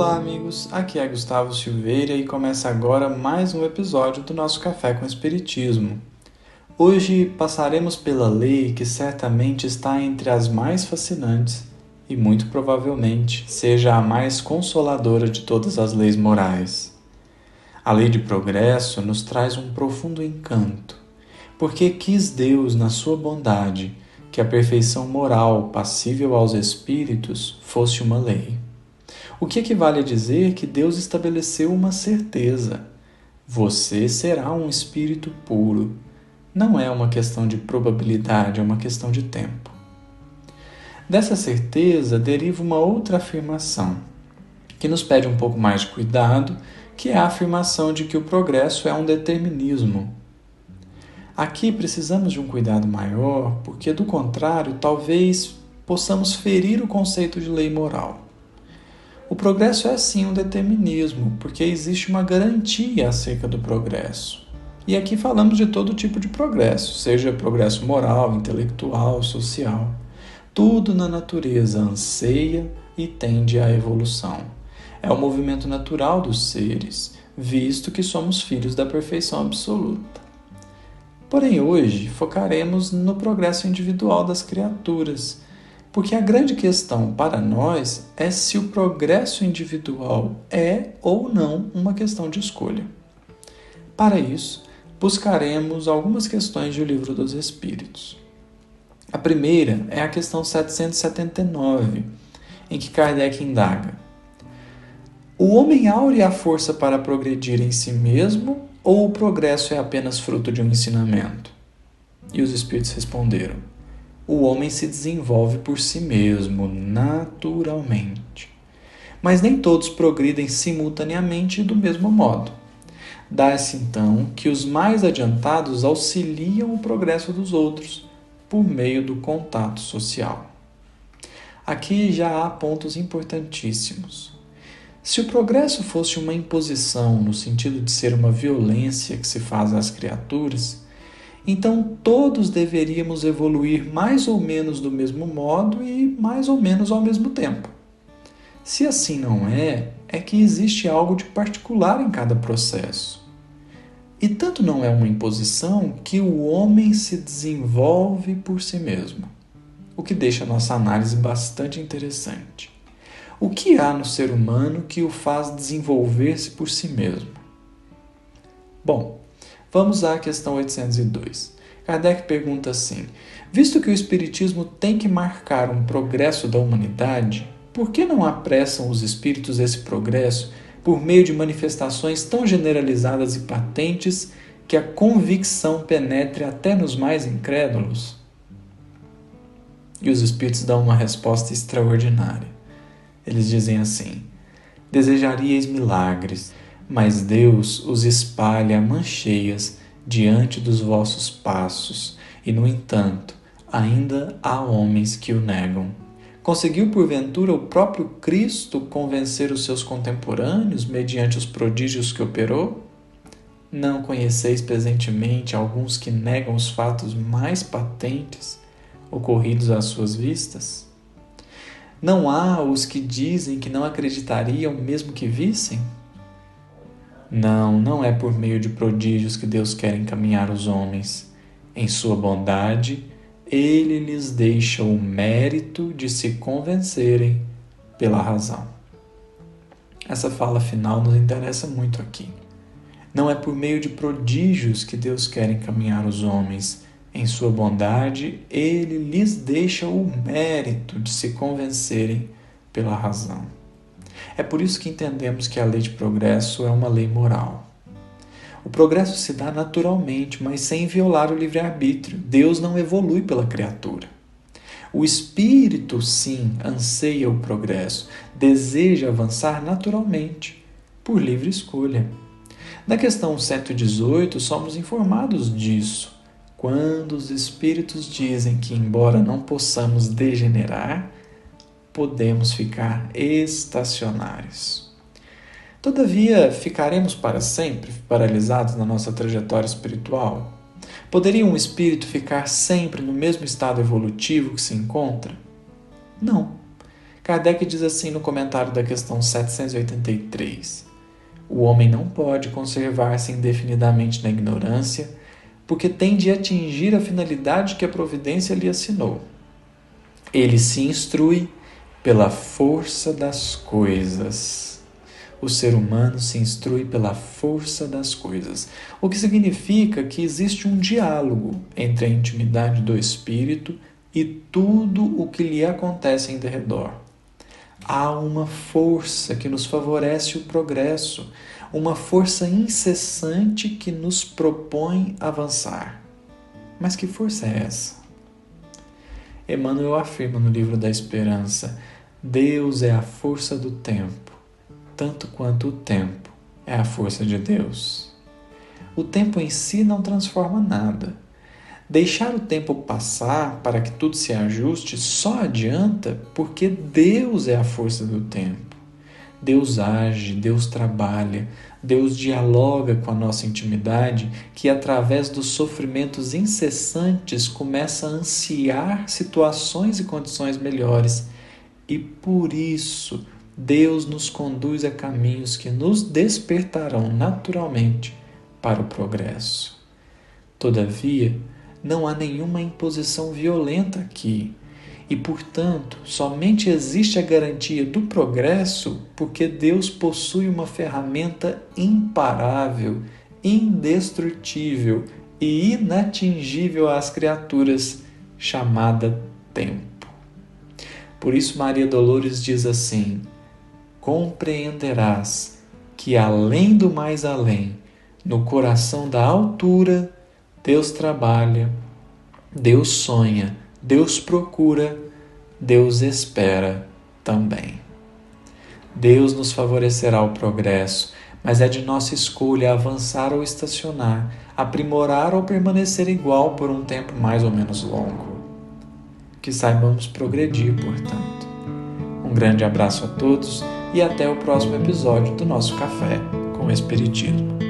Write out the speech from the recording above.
Olá, amigos. Aqui é Gustavo Silveira e começa agora mais um episódio do nosso Café com Espiritismo. Hoje passaremos pela lei que certamente está entre as mais fascinantes e muito provavelmente seja a mais consoladora de todas as leis morais. A lei de progresso nos traz um profundo encanto, porque quis Deus, na sua bondade, que a perfeição moral passível aos espíritos fosse uma lei. O que equivale a dizer que Deus estabeleceu uma certeza: você será um espírito puro. Não é uma questão de probabilidade, é uma questão de tempo. Dessa certeza deriva uma outra afirmação, que nos pede um pouco mais de cuidado que é a afirmação de que o progresso é um determinismo. Aqui precisamos de um cuidado maior, porque do contrário, talvez possamos ferir o conceito de lei moral. Progresso é sim um determinismo, porque existe uma garantia acerca do progresso. E aqui falamos de todo tipo de progresso, seja progresso moral, intelectual, social. Tudo na natureza anseia e tende à evolução. É o movimento natural dos seres, visto que somos filhos da perfeição absoluta. Porém, hoje focaremos no progresso individual das criaturas, porque a grande questão para nós é se o progresso individual é ou não uma questão de escolha. Para isso, buscaremos algumas questões do Livro dos Espíritos. A primeira é a questão 779, em que Kardec indaga o homem aure a força para progredir em si mesmo ou o progresso é apenas fruto de um ensinamento? E os espíritos responderam: O homem se desenvolve por si mesmo, naturalmente. Mas nem todos progridem simultaneamente do mesmo modo. Dá-se então que os mais adiantados auxiliam o progresso dos outros por meio do contato social. Aqui já há pontos importantíssimos. Se o progresso fosse uma imposição no sentido de ser uma violência que se faz às criaturas, então todos deveríamos evoluir mais ou menos do mesmo modo e mais ou menos ao mesmo tempo. Se assim não é, é que existe algo de particular em cada processo. E tanto não é uma imposição que o homem se desenvolve por si mesmo, o que deixa nossa análise bastante interessante. O que há no ser humano que o faz desenvolver-se por si mesmo? Bom, vamos à questão 802. Kardec pergunta assim: Visto que o Espiritismo tem que marcar um progresso da humanidade, por que não apressam os espíritos esse progresso por meio de manifestações tão generalizadas e patentes que a convicção penetre até nos mais incrédulos? E os espíritos dão uma resposta extraordinária. Eles dizem assim: Desejaríeis milagres, mas Deus os espalha mancheias diante dos vossos passos, e no entanto, ainda há homens que o negam. Conseguiu porventura o próprio Cristo convencer os seus contemporâneos mediante os prodígios que operou? Não conheceis presentemente alguns que negam os fatos mais patentes ocorridos às suas vistas? Não há os que dizem que não acreditariam mesmo que vissem? Não, não é por meio de prodígios que Deus quer encaminhar os homens. Em sua bondade, ele lhes deixa o mérito de se convencerem pela razão. Essa fala final nos interessa muito aqui. Não é por meio de prodígios que Deus quer encaminhar os homens, em sua bondade, ele lhes deixa o mérito de se convencerem pela razão. É por isso que entendemos que a lei de progresso é uma lei moral. O progresso se dá naturalmente, mas sem violar o livre-arbítrio. Deus não evolui pela criatura. O espírito, sim, anseia o progresso, deseja avançar naturalmente, por livre escolha. Na questão 118, somos informados disso. Quando os espíritos dizem que, embora não possamos degenerar, podemos ficar estacionários. Todavia, ficaremos para sempre paralisados na nossa trajetória espiritual? Poderia um espírito ficar sempre no mesmo estado evolutivo que se encontra? Não. Kardec diz assim no comentário da questão 783: O homem não pode conservar-se indefinidamente na ignorância, porque tem de atingir a finalidade que a providência lhe assinou. Ele se instrui pela força das coisas. O ser humano se instrui pela força das coisas, o que significa que existe um diálogo entre a intimidade do espírito e tudo o que lhe acontece em derredor. Há uma força que nos favorece o progresso, uma força incessante que nos propõe avançar. Mas que força é essa? Emmanuel afirma no livro da Esperança: Deus é a força do tempo, tanto quanto o tempo é a força de Deus. O tempo em si não transforma nada. Deixar o tempo passar para que tudo se ajuste só adianta porque Deus é a força do tempo. Deus age, Deus trabalha, Deus dialoga com a nossa intimidade, que através dos sofrimentos incessantes começa a ansiar situações e condições melhores. E por isso, Deus nos conduz a caminhos que nos despertarão naturalmente para o progresso. Todavia, não há nenhuma imposição violenta aqui e, portanto, somente existe a garantia do progresso porque Deus possui uma ferramenta imparável, indestrutível e inatingível às criaturas, chamada tempo. Por isso, Maria Dolores diz assim: compreenderás que além do mais além, no coração da altura, Deus trabalha, Deus sonha Deus procura, Deus espera também. Deus nos favorecerá o progresso, mas é de nossa escolha avançar ou estacionar, aprimorar ou permanecer igual por um tempo mais ou menos longo. Que saibamos progredir, portanto. Um grande abraço a todos e até o próximo episódio do nosso Café com Espiritismo.